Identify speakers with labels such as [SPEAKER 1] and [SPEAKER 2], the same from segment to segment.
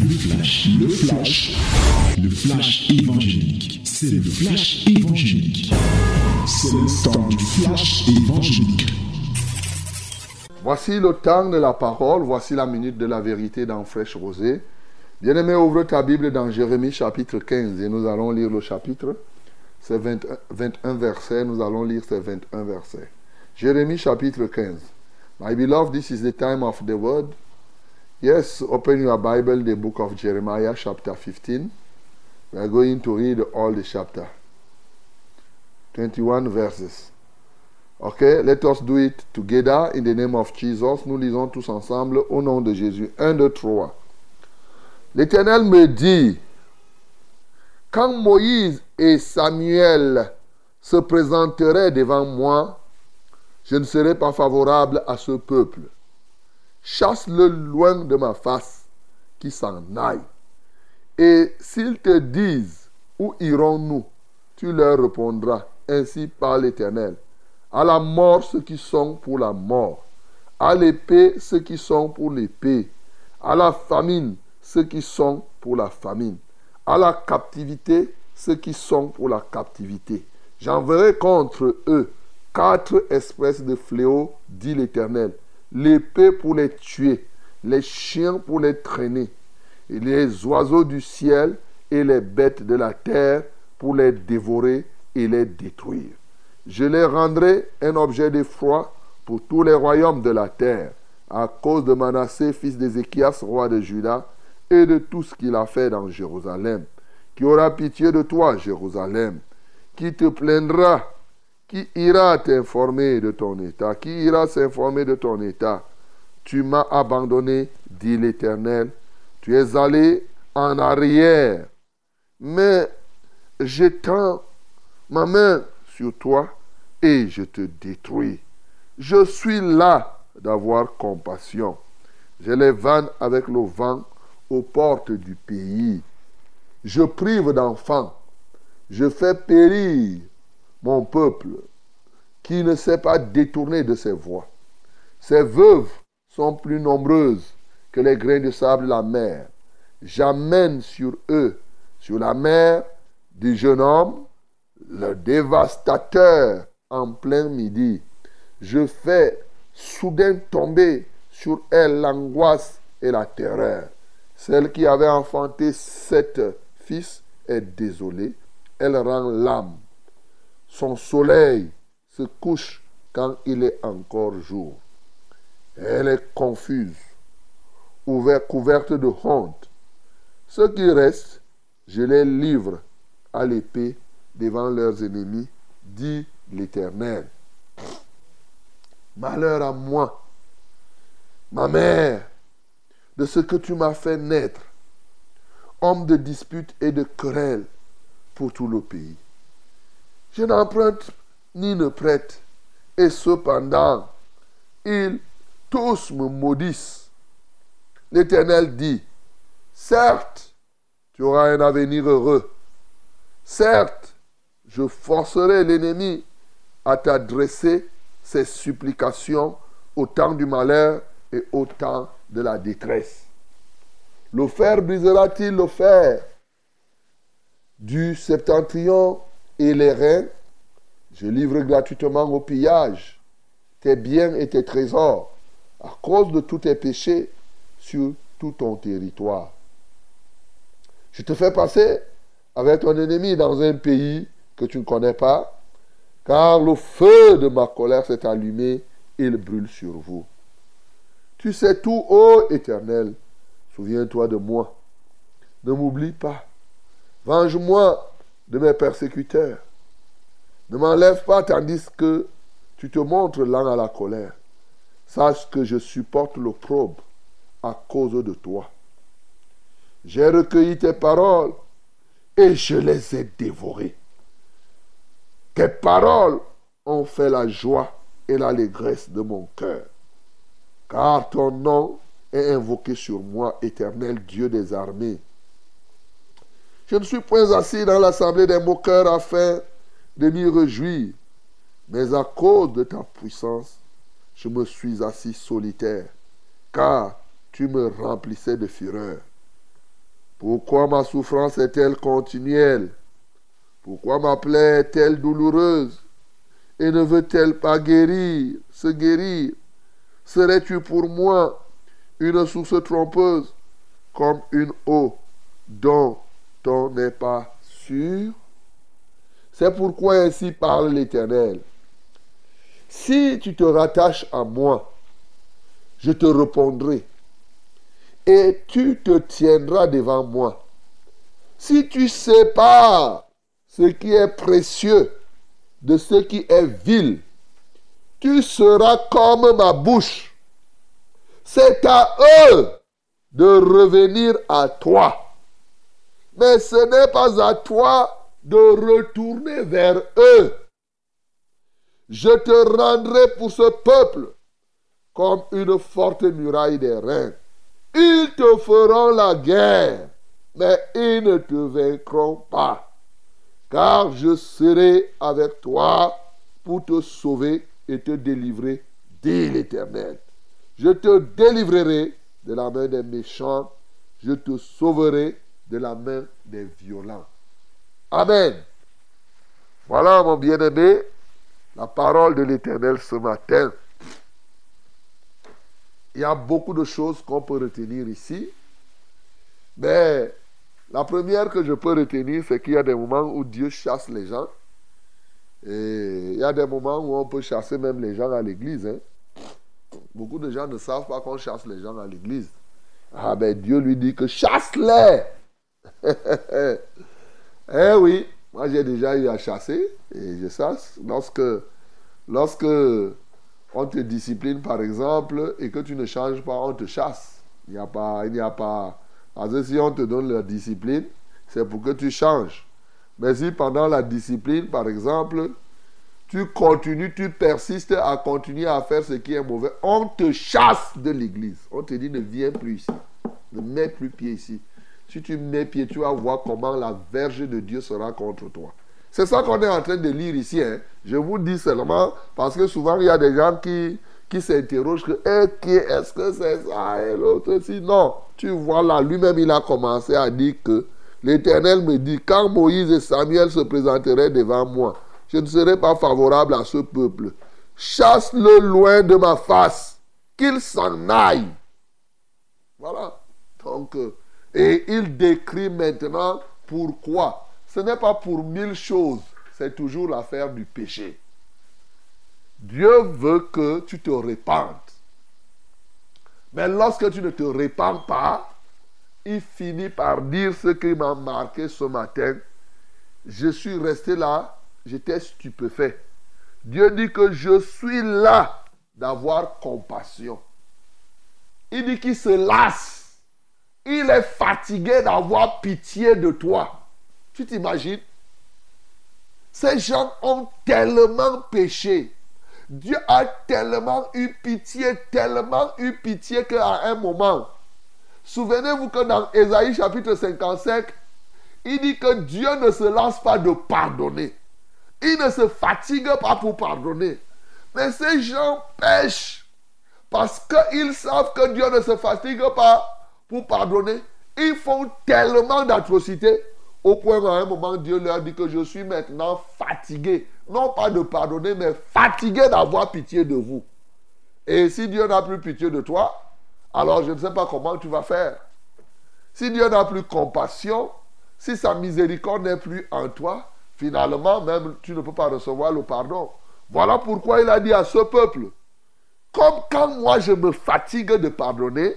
[SPEAKER 1] Le flash, le flash, le flash évangélique. C'est le flash évangélique. C'est le temps du flash évangélique.
[SPEAKER 2] Voici le temps de la parole, voici la minute de la vérité dans Fraîche Rosée. Bien-aimé, ouvre ta Bible dans Jérémie chapitre 15 et nous allons lire le chapitre. C'est 21, 21 versets, nous allons lire ces 21 versets. Jérémie chapitre 15. My beloved, this is the time of the word. Yes, open your Bible, the book of Jeremiah, chapter 15. We are going to read all the chapter. 21 verses. Okay, let us do it together in the name of Jesus. Nous lisons tous ensemble au nom de Jésus. 1, 2, 3. L'Éternel me dit, quand Moïse et Samuel se présenteraient devant moi, je ne serai pas favorable à ce peuple chasse-le loin de ma face, qui s'en aille. Et s'ils te disent, où irons-nous? Tu leur répondras, ainsi par l'Éternel. À la mort ceux qui sont pour la mort, à l'épée ceux qui sont pour l'épée, à la famine ceux qui sont pour la famine, à la captivité ceux qui sont pour la captivité. J'enverrai contre eux quatre espèces de fléaux, dit l'Éternel l'épée pour les tuer, les chiens pour les traîner, les oiseaux du ciel et les bêtes de la terre pour les dévorer et les détruire. Je les rendrai un objet d'effroi pour tous les royaumes de la terre, à cause de Manassé, fils d'Ézéchias, roi de Juda, et de tout ce qu'il a fait dans Jérusalem. Qui aura pitié de toi, Jérusalem, qui te plaindra qui ira t'informer de ton état? Qui ira s'informer de ton état? Tu m'as abandonné, dit l'Éternel. Tu es allé en arrière. Mais j'étends ma main sur toi et je te détruis. Je suis là d'avoir compassion. Je les vanne avec le vent aux portes du pays. Je prive d'enfants. Je fais périr mon peuple, qui ne s'est pas détourné de ses voies. Ses veuves sont plus nombreuses que les grains de sable de la mer. J'amène sur eux, sur la mer, du jeune homme, le dévastateur en plein midi. Je fais soudain tomber sur elle l'angoisse et la terreur. Celle qui avait enfanté sept fils est désolée. Elle rend l'âme son soleil se couche quand il est encore jour. Elle est confuse, ouverte, couverte de honte. Ceux qui restent, je les livre à l'épée devant leurs ennemis, dit l'Éternel. Malheur à moi, ma mère, de ce que tu m'as fait naître, homme de dispute et de querelle pour tout le pays. Je n'emprunte ni ne prête. Et cependant, ils tous me maudissent. L'Éternel dit, certes, tu auras un avenir heureux. Certes, je forcerai l'ennemi à t'adresser ses supplications au temps du malheur et au temps de la détresse. Le fer brisera-t-il le fer du septentrion et les reins, je livre gratuitement au pillage tes biens et tes trésors à cause de tous tes péchés sur tout ton territoire. Je te fais passer avec ton ennemi dans un pays que tu ne connais pas, car le feu de ma colère s'est allumé et il brûle sur vous. Tu sais tout, ô Éternel, souviens-toi de moi. Ne m'oublie pas. Venge-moi de mes persécuteurs. Ne m'enlève pas tandis que tu te montres lent à la colère. Sache que je supporte l'opprobre à cause de toi. J'ai recueilli tes paroles et je les ai dévorées. Tes paroles ont fait la joie et l'allégresse de mon cœur. Car ton nom est invoqué sur moi, éternel Dieu des armées. Je ne suis point assis dans l'assemblée des moqueurs afin de m'y réjouir, mais à cause de ta puissance, je me suis assis solitaire, car tu me remplissais de fureur. Pourquoi ma souffrance est-elle continuelle? Pourquoi ma plaie est-elle douloureuse? Et ne veut-elle pas guérir, se guérir? Serais-tu pour moi une source trompeuse comme une eau dont n'est pas sûr C'est pourquoi ainsi parle l'Éternel. Si tu te rattaches à moi, je te répondrai et tu te tiendras devant moi. Si tu sépares ce qui est précieux de ce qui est vil, tu seras comme ma bouche. C'est à eux de revenir à toi. Mais ce n'est pas à toi de retourner vers eux. Je te rendrai pour ce peuple comme une forte muraille des reins. Ils te feront la guerre, mais ils ne te vaincront pas. Car je serai avec toi pour te sauver et te délivrer, dit l'Éternel. Je te délivrerai de la main des méchants, je te sauverai de la main des violents. Amen. Voilà, mon bien-aimé, la parole de l'Éternel ce matin. Il y a beaucoup de choses qu'on peut retenir ici. Mais la première que je peux retenir, c'est qu'il y a des moments où Dieu chasse les gens. Et il y a des moments où on peut chasser même les gens à l'église. Hein. Beaucoup de gens ne savent pas qu'on chasse les gens à l'église. Ah ben Dieu lui dit que chasse-les. eh oui, moi j'ai déjà eu à chasser et je chasse. Lorsque, lorsque on te discipline par exemple et que tu ne changes pas, on te chasse. Il n'y a pas, il n'y a pas. Parce que si on te donne la discipline, c'est pour que tu changes. Mais si pendant la discipline, par exemple, tu continues, tu persistes à continuer à faire ce qui est mauvais, on te chasse de l'église. On te dit ne viens plus ici. Ne mets plus pied ici. Si tu mets pied, tu vas voir comment la verge de Dieu sera contre toi. C'est ça qu'on est en train de lire ici. Hein. Je vous dis seulement parce que souvent il y a des gens qui, qui s'interrogent que eh, est-ce que c'est ça et l'autre si? Non. Tu vois là, lui-même il a commencé à dire que l'Éternel me dit quand Moïse et Samuel se présenteraient devant moi, je ne serai pas favorable à ce peuple. Chasse-le loin de ma face, qu'il s'en aille. Voilà. Donc, euh, et il décrit maintenant pourquoi ce n'est pas pour mille choses, c'est toujours l'affaire du péché. Dieu veut que tu te répandes. Mais lorsque tu ne te répands pas, il finit par dire ce qui m'a marqué ce matin. Je suis resté là, j'étais stupéfait. Dieu dit que je suis là d'avoir compassion. Il dit qu'il se lasse. Il est fatigué d'avoir pitié de toi. Tu t'imagines? Ces gens ont tellement péché. Dieu a tellement eu pitié, tellement eu pitié qu'à un moment, souvenez-vous que dans Ésaïe chapitre 55, il dit que Dieu ne se lasse pas de pardonner. Il ne se fatigue pas pour pardonner. Mais ces gens pêchent parce qu'ils savent que Dieu ne se fatigue pas pour pardonner. Ils font tellement d'atrocités au point qu'à un moment, Dieu leur dit que je suis maintenant fatigué. Non pas de pardonner, mais fatigué d'avoir pitié de vous. Et si Dieu n'a plus pitié de toi, alors je ne sais pas comment tu vas faire. Si Dieu n'a plus compassion, si sa miséricorde n'est plus en toi, finalement, même tu ne peux pas recevoir le pardon. Voilà pourquoi il a dit à ce peuple, comme quand moi je me fatigue de pardonner,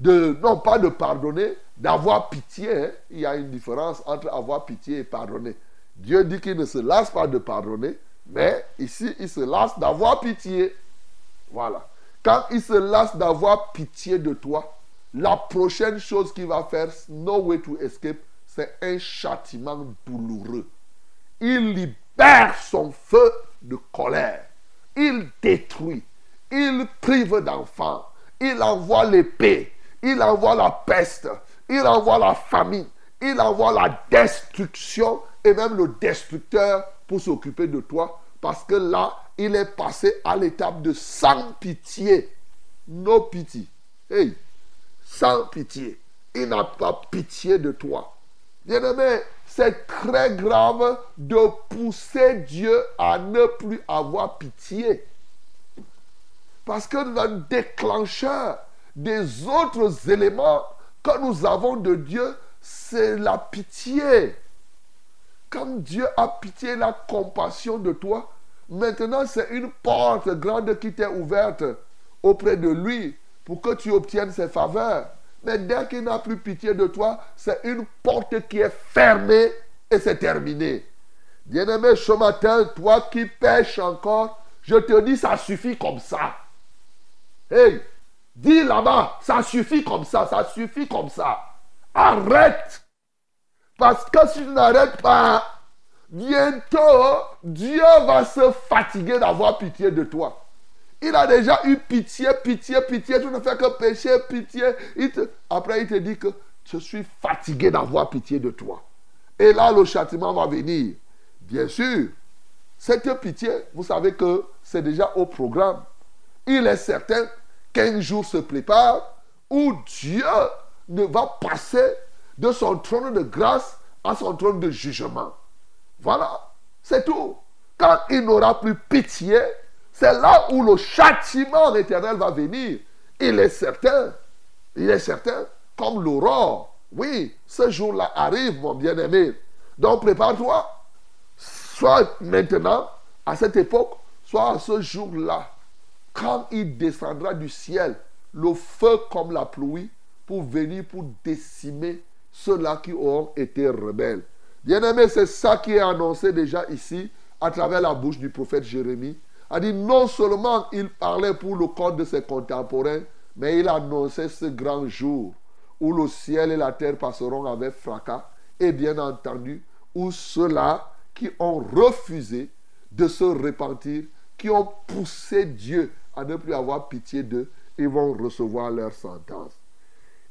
[SPEAKER 2] de, non pas de pardonner, d'avoir pitié. Hein. Il y a une différence entre avoir pitié et pardonner. Dieu dit qu'il ne se lasse pas de pardonner, mais ici, il se lasse d'avoir pitié. Voilà. Quand il se lasse d'avoir pitié de toi, la prochaine chose qu'il va faire, no way to escape, c'est un châtiment douloureux. Il libère son feu de colère. Il détruit. Il prive d'enfants. Il envoie l'épée. Il envoie la peste il envoie la famine, il envoie la destruction et même le destructeur pour s'occuper de toi. Parce que là, il est passé à l'étape de sans pitié. No pitié. Hey, sans pitié. il n'a pas pitié de toi. Bien-aimé, c'est très grave de pousser Dieu à ne plus avoir pitié. Parce que le déclencheur des autres éléments que nous avons de Dieu, c'est la pitié. Quand Dieu a pitié, la compassion de toi, maintenant c'est une porte grande qui t'est ouverte auprès de lui pour que tu obtiennes ses faveurs. Mais dès qu'il n'a plus pitié de toi, c'est une porte qui est fermée et c'est terminé. Bien-aimé, ce matin, toi qui pêches encore, je te dis, ça suffit comme ça. Hey, dis là-bas, ça suffit comme ça, ça suffit comme ça. Arrête. Parce que si tu n'arrêtes pas, bientôt, Dieu va se fatiguer d'avoir pitié de toi. Il a déjà eu pitié, pitié, pitié. Tu ne fais que pécher, pitié. Après, il te dit que je suis fatigué d'avoir pitié de toi. Et là, le châtiment va venir. Bien sûr, cette pitié, vous savez que c'est déjà au programme. Il est certain qu'un jour se prépare où Dieu ne va passer de son trône de grâce à son trône de jugement. Voilà, c'est tout. Quand il n'aura plus pitié, c'est là où le châtiment éternel va venir. Il est certain, il est certain, comme l'aurore. Oui, ce jour-là arrive, mon bien-aimé. Donc prépare-toi, soit maintenant, à cette époque, soit à ce jour-là, quand il descendra du ciel, le feu comme la pluie, pour venir pour décimer ceux-là qui auront été rebelles. Bien-aimé, c'est ça qui est annoncé déjà ici, à travers la bouche du prophète Jérémie a dit non seulement il parlait pour le compte de ses contemporains, mais il annonçait ce grand jour où le ciel et la terre passeront avec fracas, et bien entendu, où ceux-là qui ont refusé de se repentir, qui ont poussé Dieu à ne plus avoir pitié d'eux, ils vont recevoir leur sentence.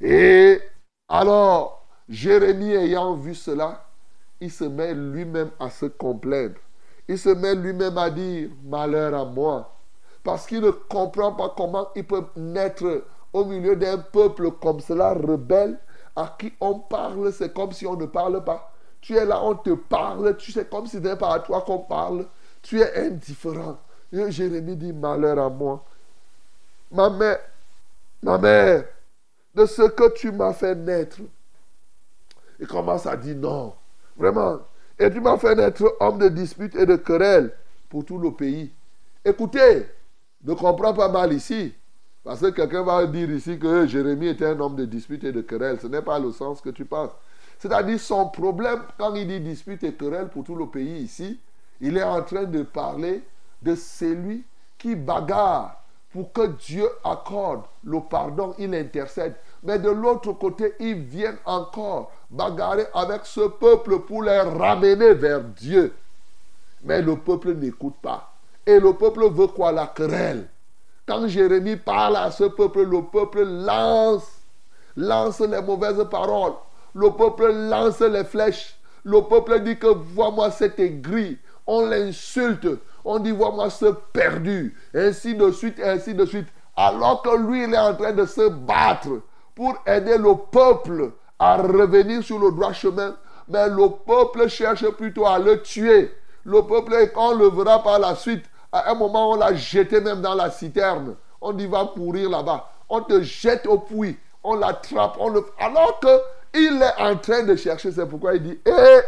[SPEAKER 2] Et alors, Jérémie ayant vu cela, il se met lui-même à se complaindre il se met lui-même à dire malheur à moi. Parce qu'il ne comprend pas comment il peut naître au milieu d'un peuple comme cela, rebelle, à qui on parle, c'est comme si on ne parle pas. Tu es là, on te parle, tu sais comme si c'était pas à toi qu'on parle. Tu es indifférent. Jérémie dit malheur à moi. Ma mère, ma mère, de ce que tu m'as fait naître. Il commence à dire non. Vraiment, et tu m'as fait naître homme de dispute et de querelle pour tout le pays. Écoutez, ne comprends pas mal ici. Parce que quelqu'un va dire ici que Jérémie était un homme de dispute et de querelle. Ce n'est pas le sens que tu penses. C'est-à-dire son problème, quand il dit dispute et querelle pour tout le pays ici, il est en train de parler de celui qui bagarre pour que Dieu accorde le pardon, il intercède. Mais de l'autre côté, ils viennent encore bagarrer avec ce peuple pour les ramener vers Dieu. Mais le peuple n'écoute pas. Et le peuple veut quoi? La querelle. Quand Jérémie parle à ce peuple, le peuple lance, lance les mauvaises paroles. Le peuple lance les flèches. Le peuple dit que vois-moi cet aigri. On l'insulte. On dit vois-moi ce perdu. Ainsi de suite, ainsi de suite. Alors que lui, il est en train de se battre pour aider le peuple à revenir sur le droit chemin. Mais le peuple cherche plutôt à le tuer. Le peuple, quand on le verra par la suite, à un moment, on l'a jeté même dans la citerne. On dit, va pourrir là-bas. On te jette au puits. On l'attrape. On le... Alors qu'il est en train de chercher, c'est pourquoi il dit, hé, eh,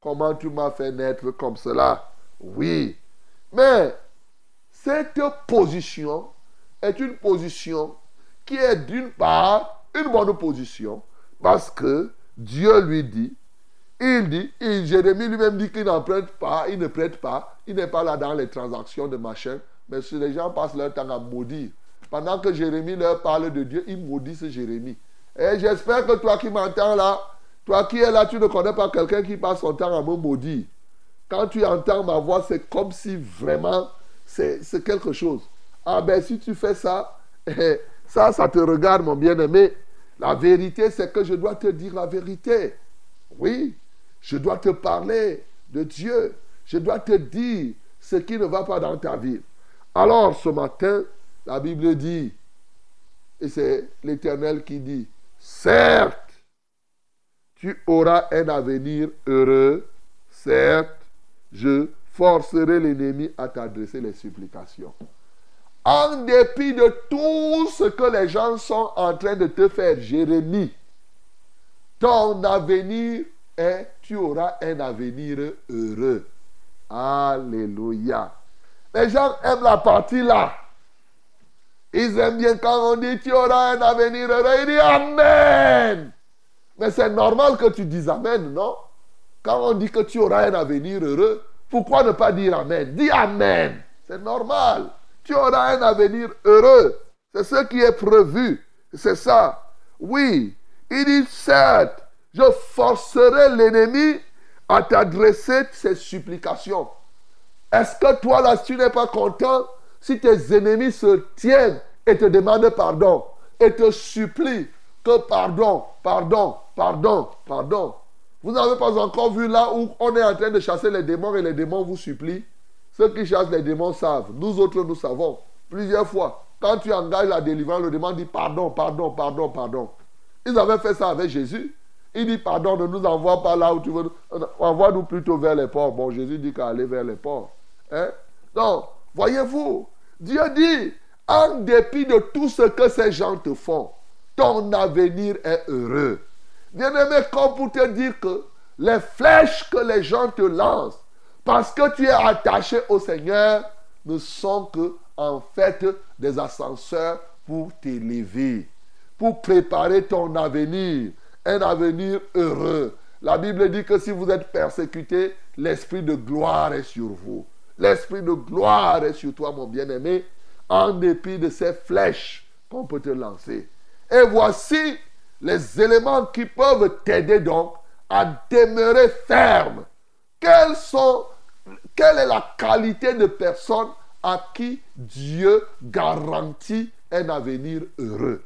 [SPEAKER 2] comment tu m'as fait naître comme cela? Oui. Mais cette position est une position qui est d'une part une bonne position parce que Dieu lui dit, il dit, et Jérémie lui-même dit qu'il n'en prête pas, il ne prête pas, il n'est pas là dans les transactions de machin, mais si les gens passent leur temps à maudire. Pendant que Jérémie leur parle de Dieu, ils maudissent Jérémie. Et j'espère que toi qui m'entends là, toi qui es là, tu ne connais pas quelqu'un qui passe son temps à me maudire. Quand tu entends ma voix, c'est comme si vraiment c'est quelque chose. Ah ben si tu fais ça, ça, ça te regarde, mon bien-aimé. La vérité, c'est que je dois te dire la vérité. Oui, je dois te parler de Dieu. Je dois te dire ce qui ne va pas dans ta vie. Alors, ce matin, la Bible dit, et c'est l'Éternel qui dit, certes, tu auras un avenir heureux. Certes, je forcerai l'ennemi à t'adresser les supplications. En dépit de tout ce que les gens sont en train de te faire, Jérémie, ton avenir est, tu auras un avenir heureux. Alléluia. Les gens aiment la partie là. Ils aiment bien quand on dit tu auras un avenir heureux. Ils disent Amen. Mais c'est normal que tu dises Amen, non? Quand on dit que tu auras un avenir heureux, pourquoi ne pas dire Amen? Dis Amen. C'est normal. Tu auras un avenir heureux. C'est ce qui est prévu. C'est ça. Oui. Il dit certes, je forcerai l'ennemi à t'adresser ses supplications. Est-ce que toi là, tu n'es pas content si tes ennemis se tiennent et te demandent pardon et te supplient que pardon, pardon, pardon, pardon. Vous n'avez pas encore vu là où on est en train de chasser les démons et les démons vous supplient Ceux qui chassent les démons savent. Nous autres, nous savons. Plusieurs fois, quand tu engages la délivrance, le démon dit pardon, pardon, pardon, pardon. Ils avaient fait ça avec Jésus. Il dit pardon, ne nous envoie pas là où tu veux. Envoie-nous plutôt vers les ports. Bon, Jésus dit qu'aller vers les ports. Hein? Donc, voyez-vous, Dieu dit, en dépit de tout ce que ces gens te font, ton avenir est heureux. Bien-aimé, comme pour te dire que les flèches que les gens te lancent, parce que tu es attaché au Seigneur, ne sont que en fait des ascenseurs pour t'élever, pour préparer ton avenir, un avenir heureux. La Bible dit que si vous êtes persécuté, l'esprit de gloire est sur vous. L'esprit de gloire est sur toi, mon bien-aimé, en dépit de ces flèches qu'on peut te lancer. Et voici les éléments qui peuvent t'aider donc à demeurer ferme. Quelles sont, quelle est la qualité de personne à qui Dieu garantit un avenir heureux?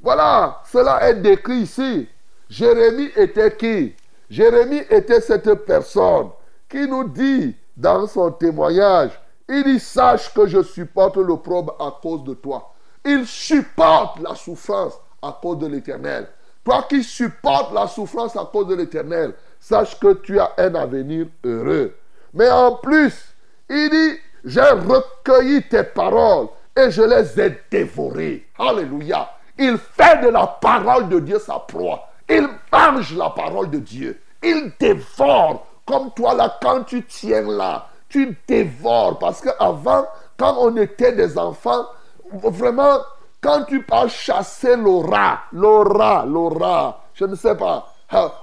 [SPEAKER 2] Voilà, cela est décrit ici. Jérémie était qui? Jérémie était cette personne qui nous dit dans son témoignage, il dit, sache que je supporte l'opprobre à cause de toi. Il supporte la souffrance à cause de l'éternel. Toi qui supportes la souffrance à cause de l'éternel, sache que tu as un avenir heureux. Mais en plus, il dit, j'ai recueilli tes paroles et je les ai dévorées. Alléluia. Il fait de la parole de Dieu sa proie. Il mange la parole de Dieu. Il dévore comme toi là, quand tu tiens là, tu dévores. Parce qu'avant, quand on était des enfants, vraiment, quand tu pars chasser le rat, le rat, le rat, je ne sais pas.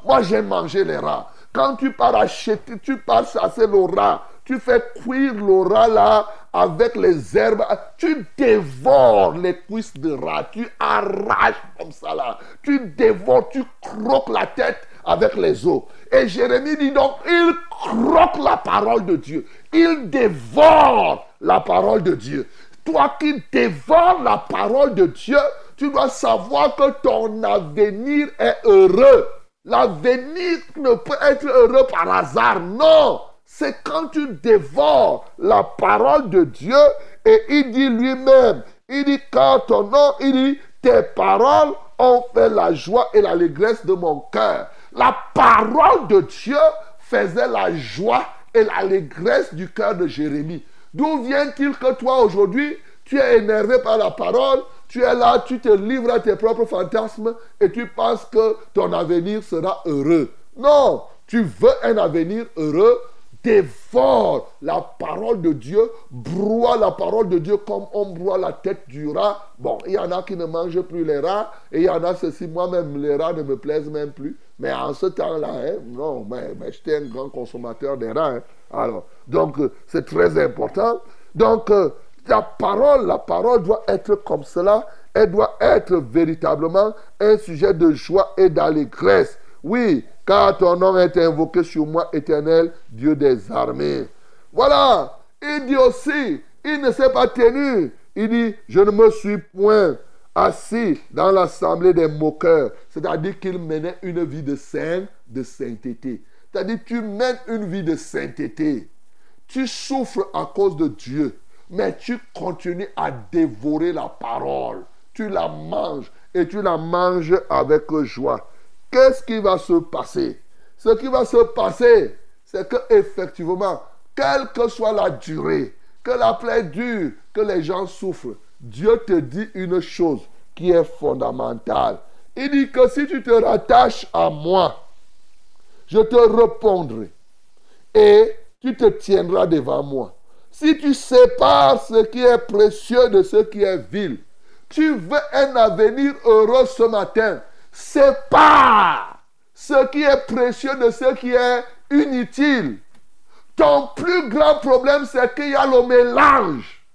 [SPEAKER 2] Moi, j'ai mangé les rats. Quand tu pars acheter, tu pars chasser le rat, tu fais cuire le rat là avec les herbes, tu dévores les cuisses de rat, tu arraches comme ça là, tu dévores, tu croques la tête avec les os. Et Jérémie dit donc, il croque la parole de Dieu. Il dévore la parole de Dieu. Toi qui dévores la parole de Dieu, tu dois savoir que ton avenir est heureux. L'avenir ne peut être heureux par hasard. Non, c'est quand tu dévores la parole de Dieu et il dit lui-même, il dit car ton nom, il dit tes paroles ont fait la joie et l'allégresse de mon cœur. La parole de Dieu faisait la joie et l'allégresse du cœur de Jérémie. D'où vient-il que toi aujourd'hui, tu es énervé par la parole, tu es là, tu te livres à tes propres fantasmes et tu penses que ton avenir sera heureux? Non, tu veux un avenir heureux, dévore la parole de Dieu, broie la parole de Dieu comme on broie la tête du rat. Bon, il y en a qui ne mangent plus les rats et il y en a ceci, moi-même, les rats ne me plaisent même plus. Mais en ce temps-là, hein, non, mais, j'étais un grand consommateur des rats. Hein. Alors, donc, euh, c'est très important. Donc, euh, la parole, la parole doit être comme cela. Elle doit être véritablement un sujet de joie et d'allégresse. Oui, car ton nom est invoqué sur moi, éternel, Dieu des armées. Voilà, il dit aussi, il ne s'est pas tenu. Il dit, je ne me suis point assis dans l'assemblée des moqueurs. C'est-à-dire qu'il menait une vie de saint, de sainteté. C'est-à-dire tu mènes une vie de sainteté. Tu souffres à cause de Dieu, mais tu continues à dévorer la parole. Tu la manges et tu la manges avec joie. Qu'est-ce qui va se passer? Ce qui va se passer, c'est que effectivement, quelle que soit la durée, que la plaie dure, que les gens souffrent, Dieu te dit une chose qui est fondamentale. Il dit que si tu te rattaches à moi, je te répondrai et tu te tiendras devant moi. Si tu sépares ce qui est précieux de ce qui est vil, tu veux un avenir heureux ce matin, sépare ce qui est précieux de ce qui est inutile. Ton plus grand problème, c'est qu'il y a le mélange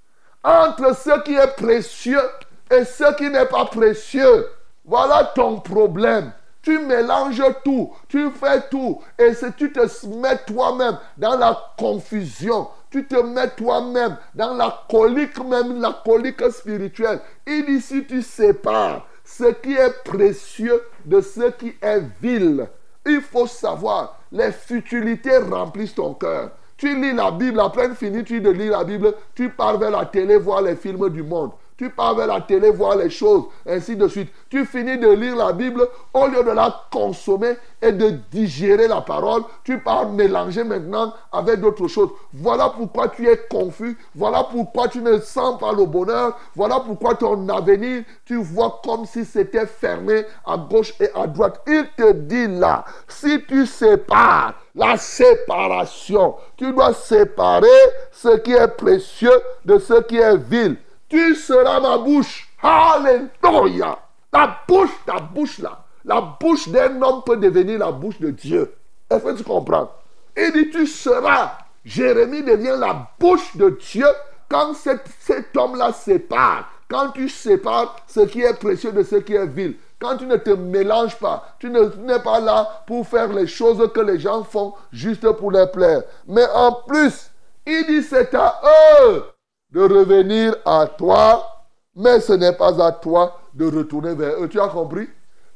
[SPEAKER 2] entre ce qui est précieux et ce qui n'est pas précieux. Voilà ton problème. Tu mélanges tout, tu fais tout, et si tu te mets toi-même dans la confusion, tu te mets toi-même dans la colique même, la colique spirituelle. Il dit tu sépares ce qui est précieux de ce qui est vil, il faut savoir, les futilités remplissent ton cœur. Tu lis la Bible, après fini, tu de lire la Bible, tu pars vers la télé voir les films du monde. Tu pars vers la télé voir les choses, ainsi de suite. Tu finis de lire la Bible, au lieu de la consommer et de digérer la parole, tu pars mélanger maintenant avec d'autres choses. Voilà pourquoi tu es confus. Voilà pourquoi tu ne sens pas le bonheur. Voilà pourquoi ton avenir, tu vois comme si c'était fermé à gauche et à droite. Il te dit là, si tu sépares la séparation, tu dois séparer ce qui est précieux de ce qui est vil tu seras ma bouche. Alléluia. La bouche, ta bouche là. La bouche d'un homme peut devenir la bouche de Dieu. Est-ce que tu comprends? Il dit, tu seras. Jérémie devient la bouche de Dieu quand cet, cet homme-là sépare. Quand tu sépares ce qui est précieux de ce qui est vil. Quand tu ne te mélanges pas, tu n'es pas là pour faire les choses que les gens font juste pour les plaire. Mais en plus, il dit c'est à eux de revenir à toi, mais ce n'est pas à toi de retourner vers eux. Tu as compris?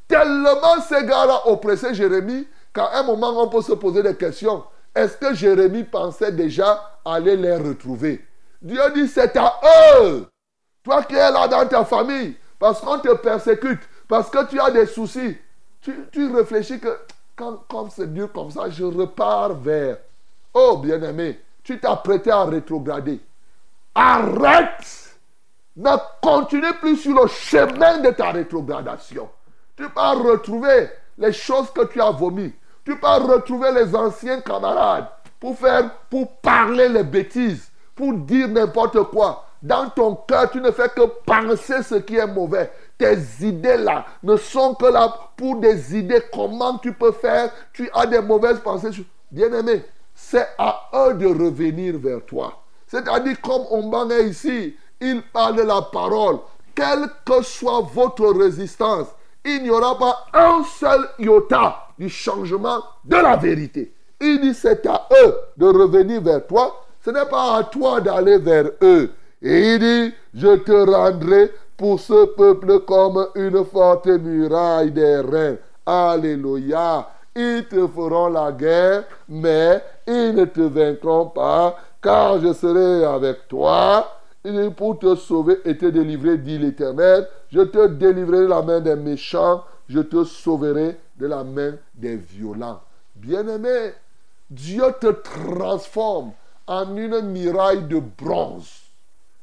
[SPEAKER 2] Tellement ces gars-là oppressaient Jérémie qu'à un moment, on peut se poser des questions. Est-ce que Jérémie pensait déjà aller les retrouver? Dieu dit, c'est à eux. Toi qui es là dans ta famille, parce qu'on te persécute, parce que tu as des soucis, tu, réfléchis que quand, comme c'est dur comme ça, je repars vers. Oh bien-aimé, tu t'as prêté à rétrograder. Arrête. Ne continue plus sur le chemin de ta rétrogradation. Tu vas retrouver les choses que tu as vomies. Tu vas retrouver les anciens camarades pour faire, pour parler les bêtises, pour dire n'importe quoi. Dans ton cœur, tu ne fais que penser ce qui est mauvais. Tes idées là ne sont que là pour des idées. Comment tu peux faire? Tu as des mauvaises pensées. Bien-aimé, c'est à eux de revenir vers toi. C'est-à-dire, comme on est ici, il parle de la parole. Quelle que soit votre résistance, il n'y aura pas un seul iota du changement de la vérité. Il dit, c'est à eux de revenir vers toi. Ce n'est pas à toi d'aller vers eux. Et il dit, je te rendrai pour ce peuple comme une forte muraille des reins. Alléluia. Ils te feront la guerre, mais ils ne te vaincront pas car je serai avec toi pour te sauver et te délivrer, dit l'Éternel. Je te délivrerai de la main des méchants, je te sauverai de la main des violents. Bien-aimé, Dieu te transforme en une muraille de bronze.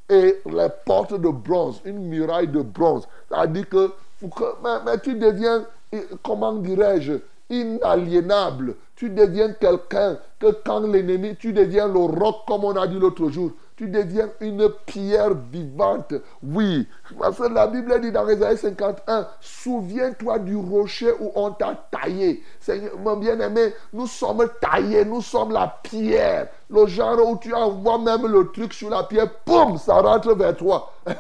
[SPEAKER 2] Et les portes de bronze, une muraille de bronze. C'est-à-dire que, tu deviens, comment dirais-je, inaliénable. Tu deviens quelqu'un que quand l'ennemi, tu deviens le roc comme on a dit l'autre jour. Tu deviens une pierre vivante. Oui, parce que la Bible dit dans Ésaïe 51, souviens-toi du rocher où on t'a taillé. Seigneur, mon bien-aimé, nous sommes taillés, nous sommes la pierre. Le genre où tu envoies même le truc sur la pierre, boum, ça rentre vers toi.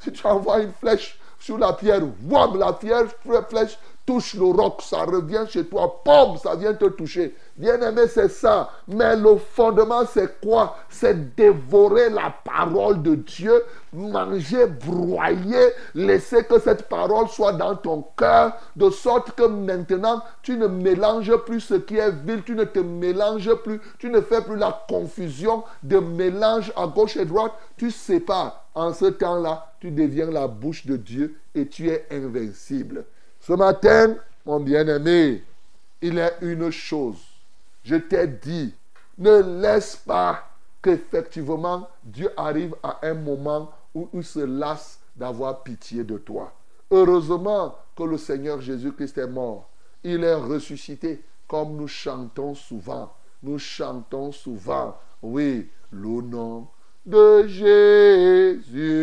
[SPEAKER 2] si tu envoies une flèche sur la pierre, boum, la pierre, flèche touche le roc, ça revient chez toi, pomme, ça vient te toucher. Bien-aimé, c'est ça. Mais le fondement, c'est quoi? C'est dévorer la parole de Dieu, manger, broyer, laisser que cette parole soit dans ton cœur, de sorte que maintenant, tu ne mélanges plus ce qui est vil, tu ne te mélanges plus, tu ne fais plus la confusion de mélange à gauche et droite, tu sépares. En ce temps-là, tu deviens la bouche de Dieu et tu es invincible. Ce matin, mon bien-aimé, il est une chose. Je t'ai dit, ne laisse pas qu'effectivement Dieu arrive à un moment où il se lasse d'avoir pitié de toi. Heureusement que le Seigneur Jésus-Christ est mort. Il est ressuscité comme nous chantons souvent. Nous chantons souvent. Oui, le nom de Jésus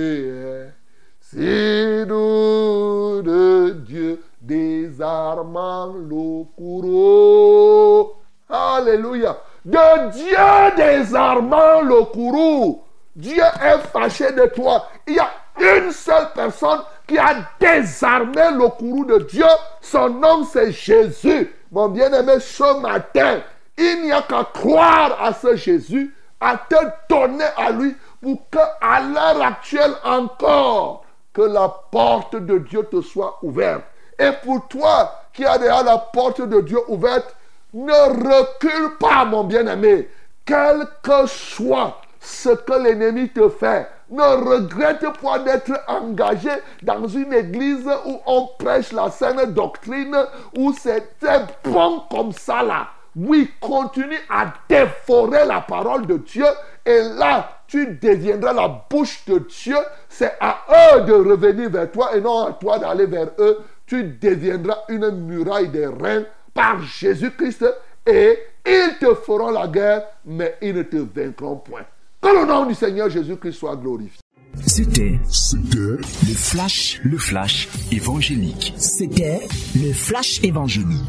[SPEAKER 2] est si doux de Dieu désarmant le courroux. Alléluia. De Dieu désarmant le courroux. Dieu est fâché de toi. Il y a une seule personne qui a désarmé le courroux de Dieu. Son nom, c'est Jésus. Mon bien-aimé, ce matin, il n'y a qu'à croire à ce Jésus, à te donner à lui pour qu'à l'heure actuelle encore, que la porte de Dieu te soit ouverte. Et pour toi qui as déjà la porte de Dieu ouverte, ne recule pas, mon bien-aimé. Quel que soit ce que l'ennemi te fait, ne regrette pas d'être engagé dans une église où on prêche la saine doctrine, où c'est bon comme ça là. Oui, continue à dévorer la parole de Dieu et là, tu deviendras la bouche de Dieu. C'est à eux de revenir vers toi et non à toi d'aller vers eux. Tu deviendras une muraille des reins par Jésus-Christ et ils te feront la guerre, mais ils ne te vaincront point. Que le nom du Seigneur Jésus-Christ soit glorifié.
[SPEAKER 3] C'était
[SPEAKER 1] C'était
[SPEAKER 3] le flash, le flash évangélique.
[SPEAKER 4] C'était le flash évangélique.